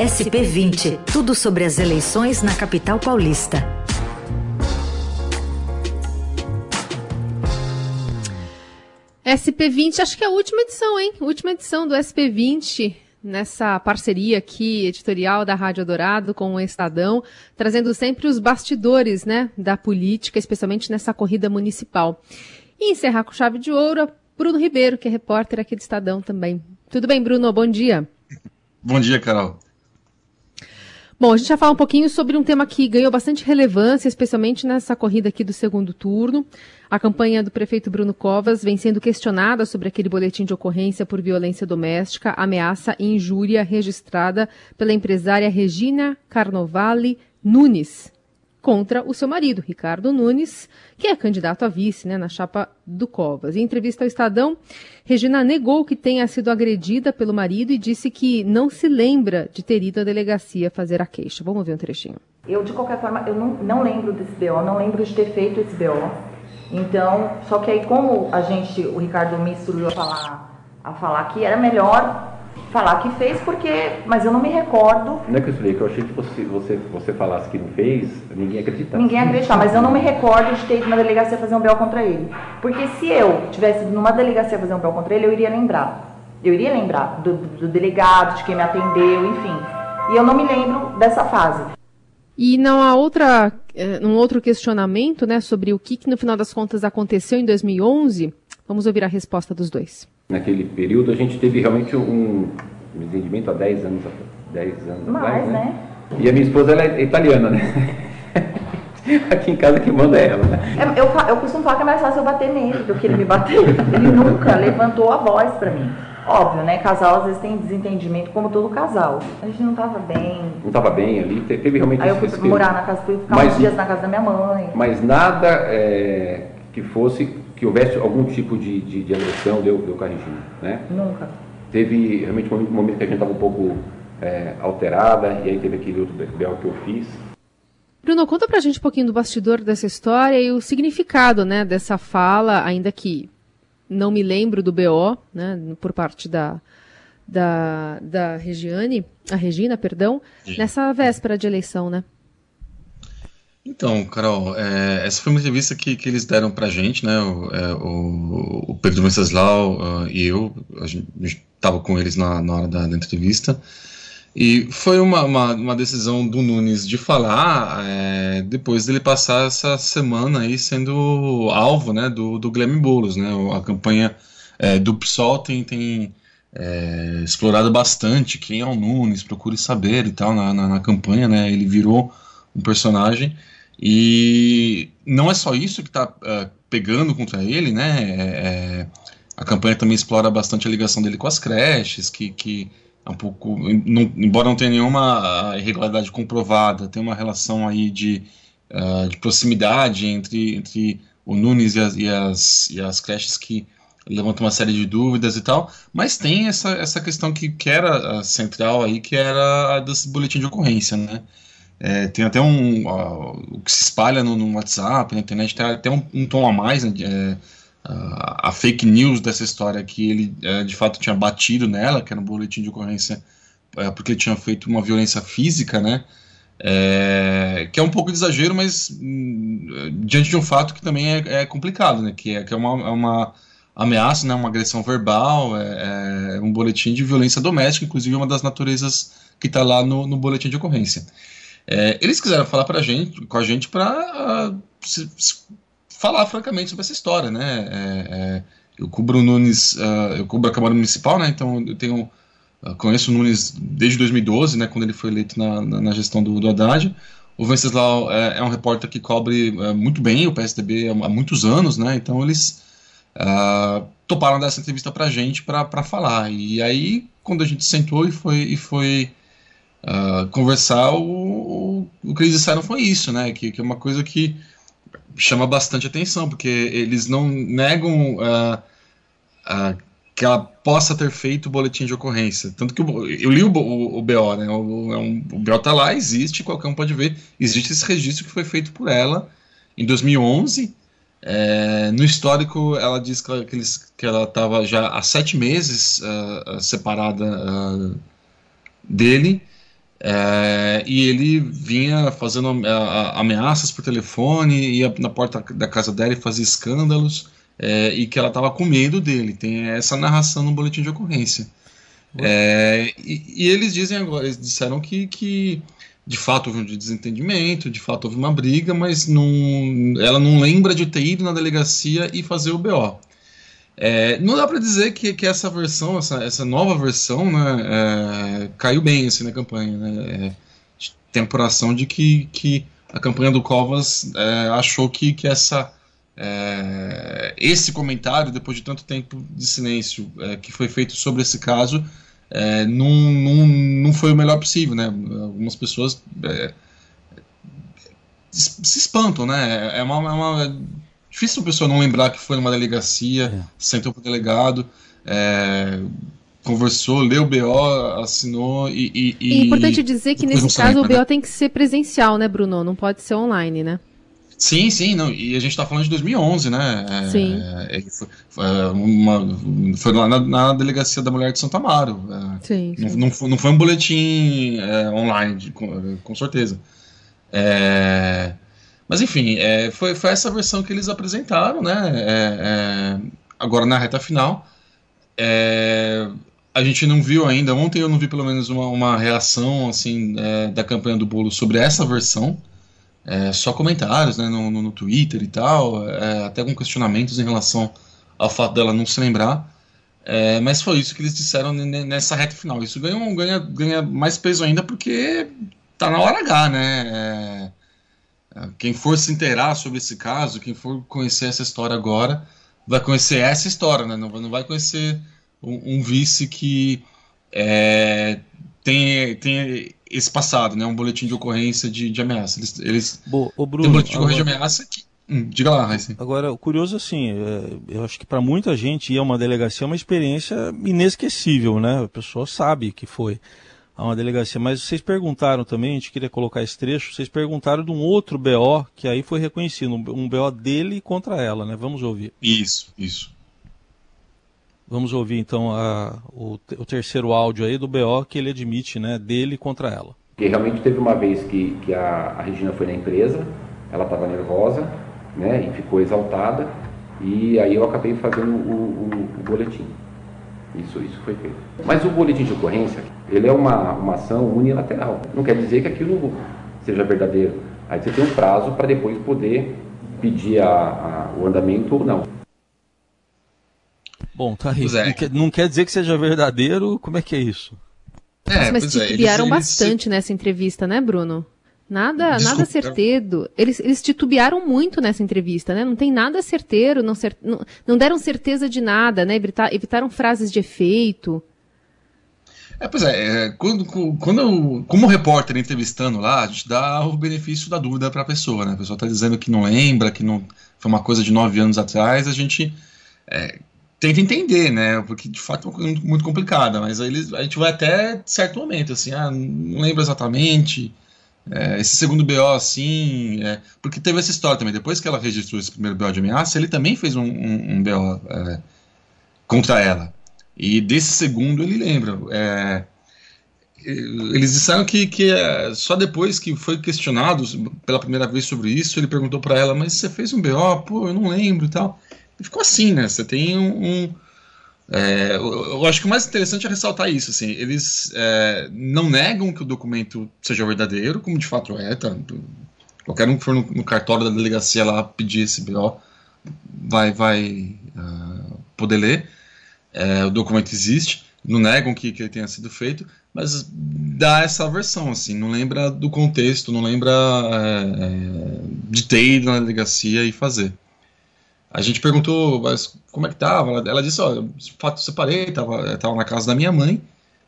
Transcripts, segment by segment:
SP20, tudo sobre as eleições na capital paulista. SP20, acho que é a última edição, hein? Última edição do SP20, nessa parceria aqui editorial da Rádio Dourado com o Estadão, trazendo sempre os bastidores, né, da política, especialmente nessa corrida municipal. E encerrar com chave de ouro, Bruno Ribeiro, que é repórter aqui do Estadão também. Tudo bem, Bruno? Bom dia. Bom dia, Carol. Bom, a gente vai falar um pouquinho sobre um tema que ganhou bastante relevância, especialmente nessa corrida aqui do segundo turno. A campanha do prefeito Bruno Covas vem sendo questionada sobre aquele boletim de ocorrência por violência doméstica, ameaça e injúria registrada pela empresária Regina Carnovale Nunes, contra o seu marido, Ricardo Nunes, que é candidato a vice né, na chapa do Covas. Em entrevista ao Estadão, Regina negou que tenha sido agredida pelo marido e disse que não se lembra de ter ido à delegacia fazer a queixa. Vamos ver um trechinho. Eu, de qualquer forma, eu não, não lembro desse BO, não lembro de ter feito esse BO. Então, só que aí como a gente, o Ricardo me instruiu a falar, a falar que era melhor falar que fez porque, mas eu não me recordo. Não é que eu falei, que eu achei que você, você, você falasse que não fez, ninguém acreditava. Ninguém acreditava, mas eu não me recordo de ter ido na delegacia fazer um BO contra ele. Porque se eu tivesse ido numa delegacia fazer um BO contra ele, eu iria lembrar. Eu iria lembrar do, do delegado, de quem me atendeu, enfim. E eu não me lembro dessa fase. E não há outra, eh, um outro questionamento, né, sobre o que, que no final das contas aconteceu em 2011. Vamos ouvir a resposta dos dois naquele período, a gente teve realmente um, um entendimento há 10 anos, 10 anos Mais, atrás, né? né? E a minha esposa ela é italiana, né? Aqui em casa que manda é ela, né? É, eu, eu costumo falar que é mais fácil eu bater nele do que ele me bater. Ele nunca levantou a voz para mim. Óbvio, né? Casal às vezes tem desentendimento, como todo casal. A gente não tava bem. Não tava bem ali, teve realmente Aí eu fui morar na casa, fui ficar mas, uns dias na casa da minha mãe. Mas nada é, que fosse que houvesse algum tipo de, de, de agressão deu, deu corrigindo, né? Nunca. Teve realmente um momento que a gente estava um pouco é, alterada, e aí teve aquele outro BO que eu fiz. Bruno, conta pra gente um pouquinho do bastidor dessa história e o significado, né, dessa fala, ainda que não me lembro do BO, né, por parte da, da, da Regiane, a Regina, perdão, nessa véspera de eleição, né? Então, Carol, é, essa foi uma entrevista que, que eles deram pra gente, né? O, é, o, o Pedro Venceslau uh, e eu, a gente estava com eles na, na hora da, da, entrevista. E foi uma, uma, uma, decisão do Nunes de falar é, depois dele passar essa semana aí sendo alvo né, do, do Guilherme Boulos. Né? A campanha é, do PSOL tem, tem é, explorado bastante quem é o Nunes, procure saber e tal na, na, na campanha. Né? Ele virou um personagem. E não é só isso que está uh, é, pegando contra ele, né? É, é, a campanha também explora bastante a ligação dele com as creches, que, que é um pouco, não, embora não tenha nenhuma irregularidade comprovada, tem uma relação aí de, uh, de proximidade entre, entre o Nunes e as, e, as, e as creches que levanta uma série de dúvidas e tal, mas tem essa, essa questão que, que era central aí, que era a desse boletim de ocorrência, né? É, tem até um. o que se espalha no, no, WhatsApp, na internet, tem até um, um tom a mais. Né, é, a, a, fake news dessa história que ele é, de fato tinha batido nela, que era um boletim de ocorrência, é, porque ele tinha feito uma violência física, né? É, que é um pouco de exagero, mas hum, diante de um fato que também é, é complicado, né? Que é, que é uma, é uma ameaça, né? uma agressão verbal, é, um boletim de violência doméstica, inclusive uma das naturezas que está lá no, no boletim de ocorrência. É, eles quiseram falar pra gente, com a gente para uh, falar francamente sobre essa história, né? É, é, eu cubro o Nunes, uh, eu cubro a Câmara Municipal, né? Então eu tenho uh, conheço o Nunes desde 2012, né? Quando ele foi eleito na, na, na gestão do, do Haddad. O Venceslau é, é um repórter que cobre é, muito bem o PSDB há, há, muitos anos, né? Então eles uh, toparam dar essa entrevista pra gente para falar. E aí, quando a gente sentou e foi, e foi uh, conversar, o, o, que eles disseram foi isso, né? Que, que é uma coisa que chama bastante atenção, porque eles não negam uh, uh, que ela possa ter feito o boletim de ocorrência. Tanto que eu, eu li o, o, o, BO, né? O, é o BO tá lá, existe, qualquer um pode ver. Existe esse registro que foi feito por ela em 2011. É, no histórico, ela diz que ela, eles, que ela estava já há sete meses uh, separada dele É, e ele vinha fazendo ameaças por telefone, ia na porta da casa dela e fazia escândalos, é, e que ela estava com medo dele. Tem essa narração no boletim de ocorrência. É, e, e, eles dizem agora, eles disseram que, que de fato houve um desentendimento, de fato houve uma briga, mas não, ela não lembra de ter ido na delegacia e fazer o BO. É, não dá para dizer que, que essa versão, essa, essa nova versão, né, é, caiu bem assim, na campanha. Né? É, tem a de que, que a campanha do Covas é, achou que, que essa, é, esse comentário, depois de tanto tempo de silêncio é, que foi feito sobre esse caso, não, não, não foi o melhor possível. Né? Algumas pessoas se espantam, né? É uma, é uma difícil a pessoa não lembrar que foi numa delegacia, é. sentou pro delegado, é, conversou, leu o BO, assinou e. e, e é importante dizer que nesse caso o BO né? tem que ser presencial, né, Bruno? Não pode ser online, né? Sim, sim, não, e a gente está falando de 2011, né? É, sim. É, foi, foi, uma, foi lá na, na, delegacia da mulher de Santa Amaro. É, sim, sim. Não, não, foi, não, foi, um boletim é, online, de, com, com, certeza. É, mas enfim, é, foi, foi essa versão que eles apresentaram, né? É, é, agora na reta final. É, a gente não viu ainda, ontem eu não vi pelo menos uma, uma reação assim é, da campanha do bolo sobre essa versão. É, só comentários né, no, no, no Twitter e tal, até com questionamentos em relação ao fato dela não se lembrar. mas foi isso que eles disseram nessa reta final. Isso ganha, ganha, ganha mais peso ainda porque tá na hora H, né? Quem for se inteirar sobre esse caso, quem for conhecer essa história agora, vai conhecer essa história, né? não, não vai conhecer um, um vice que é, tem, tem esse passado, né? um boletim de ocorrência de, de ameaça. Eles, eles Bo, Bruno, tem um boletim de ocorrência agora... de ameaça que. Hum, diga lá, Raíssa. Agora, o curioso assim, é, eu acho que para muita gente ir a uma delegacia é uma experiência inesquecível, né? A pessoa sabe que foi a uma delegacia. Mas vocês perguntaram também, a gente queria colocar esse trecho, vocês perguntaram de um outro BO que aí foi reconhecido, um BO dele contra ela, né? Vamos ouvir. Isso, isso. Vamos ouvir então a, o, o, terceiro áudio aí do BO que ele admite, né, dele contra ela. Porque realmente teve uma vez que, que a, a Regina foi na empresa, ela estava nervosa, né, e ficou exaltada, e aí eu acabei fazendo o, o, o boletim. Isso, isso foi feito. Mas o boletim de ocorrência, ele é uma, uma ação unilateral. Não quer dizer que aquilo seja verdadeiro. Aí você tem um prazo para depois poder pedir a, a, o andamento ou não. Bom, tá aí. É. Não, quer, não, quer, dizer que seja verdadeiro, como é que é isso? É, mas titubearam é, bastante eles... nessa entrevista, né, Bruno? Nada, Desculpa. nada certeiro. Eles, eles titubearam muito nessa entrevista, né? Não tem nada certeiro, não, cer não, não deram certeza de nada, né? Evitar, evitaram frases de efeito. É, pois é, é quando, quando eu, como repórter entrevistando lá, a gente dá o benefício da dúvida para a pessoa, né? A pessoa está dizendo que não lembra, que não foi uma coisa de nove anos atrás, a gente é, tenta entender, né? Porque de fato é uma coisa muito complicada, mas aí eles, a gente vai até certo momento, assim, ah, não lembro exatamente, é, esse segundo BO, assim, é, porque teve essa história também. Depois que ela registrou esse primeiro BO de ameaça, ele também fez um, um, um BO é, contra ela. E desse segundo ele lembra. É, eles disseram que, que é, só depois que foi questionado pela primeira vez sobre isso, ele perguntou para ela: Mas você fez um BO? Pô, eu não lembro e tal. E ficou assim, né? Você tem um, um é, eu, eu, acho que o mais interessante é ressaltar isso. Assim, eles é, não negam que o documento seja verdadeiro, como de fato é. Tá? Qualquer um que for no, no cartório da delegacia lá pedir esse BO vai, vai uh, poder ler. É, o documento existe, não negam que, que ele tenha sido feito, mas dá essa versão, assim, não lembra do contexto, não lembra é, é de ter ido na delegacia e fazer. A gente perguntou mas como é que tava. Ela, disse: Ó, de fato separei, tava, tava na casa da minha mãe.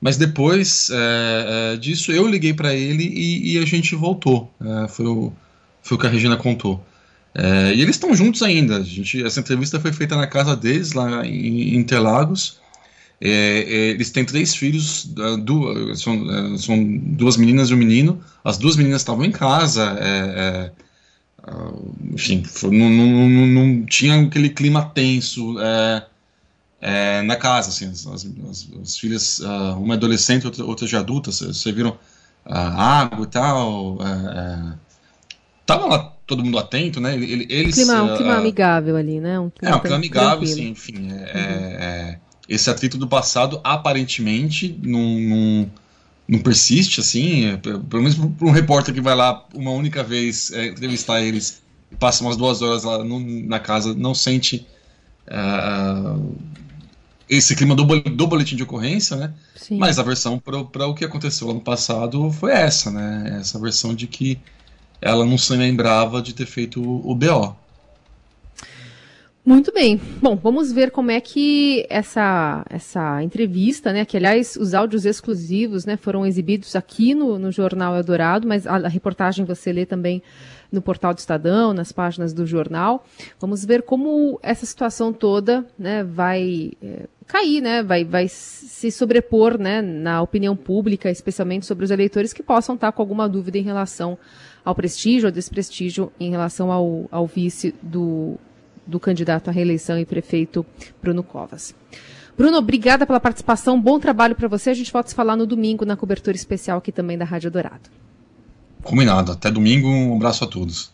Mas depois é, é, disso eu liguei para ele e, e, a gente voltou. É, foi, o, foi o que a Regina contou. É, e eles estão juntos ainda. A gente, essa entrevista foi feita na casa deles, lá em Interlagos. É, é, eles têm três filhos, duas, são, são, duas meninas e um menino. As duas meninas estavam em casa ah, enfim, não, não, não, não, tinha aquele clima tenso é, é, na casa, assim, as, as, as filhas, uh, uma é adolescente, outra, outra já adulta, vocês viram água e tal. É, tava lá todo mundo atento, né? Eles, um clima, um clima amigável ali, né? Um clima é, um clima amigável, sim, enfim. É, uhum. esse atrito do passado aparentemente não, não, não persiste, assim. pelo menos para um repórter que vai lá uma única vez entrevistar eles e passa umas duas horas lá no, na casa, não sente uh, esse clima do, do boletim de ocorrência, né? Sim. Mas a versão para o que aconteceu ano passado foi essa, né? Essa versão de que ela não se lembrava de ter feito o, BO. Muito bem. Bom, vamos ver como é que essa, essa entrevista, né? Que, aliás, os áudios exclusivos né, foram exibidos aqui no, no Jornal Eldorado, mas a, a reportagem você lê também no portal do Estadão, nas páginas do jornal. Vamos ver como essa situação toda né, vai é, cair, né, vai, vai se sobrepor né, na opinião pública, especialmente sobre os eleitores que possam estar com alguma dúvida em relação ao prestígio ou desprestígio em relação ao, ao vice do, do candidato à reeleição e prefeito Bruno Covas. Bruno, obrigada pela participação, bom trabalho para você. A gente volta a se falar no domingo na cobertura especial aqui também da Rádio Dourado. Combinado. Até domingo. Um abraço a todos.